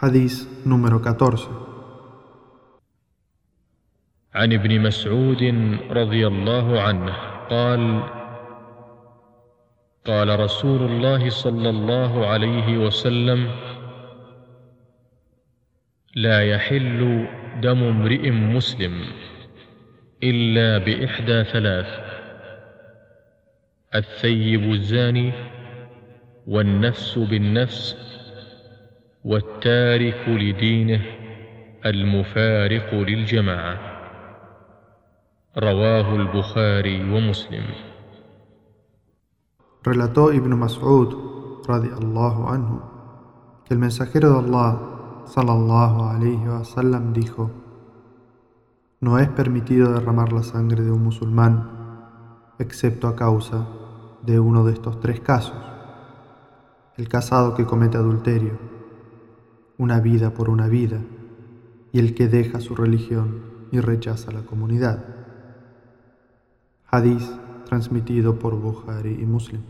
Hadís número 14. عن ابن مسعود رضي الله عنه قال قال رسول الله صلى الله عليه وسلم لا يحل دم امرئ مسلم إلا بإحدى ثلاث الثيب الزاني والنفس بالنفس والتارك لدينه المفارق للجماعه رواه البخاري ومسلم Relató Ibn Mas'ud, radiallahu anhu, que el mensajero de Allah, sallallahu alayhi wa sallam, dijo: No es permitido derramar la sangre de un musulmán, excepto a causa de uno de estos tres casos: el casado que comete adulterio, una vida por una vida, y el que deja su religión y rechaza la comunidad. Hadís transmitido por Bukhari y Muslim.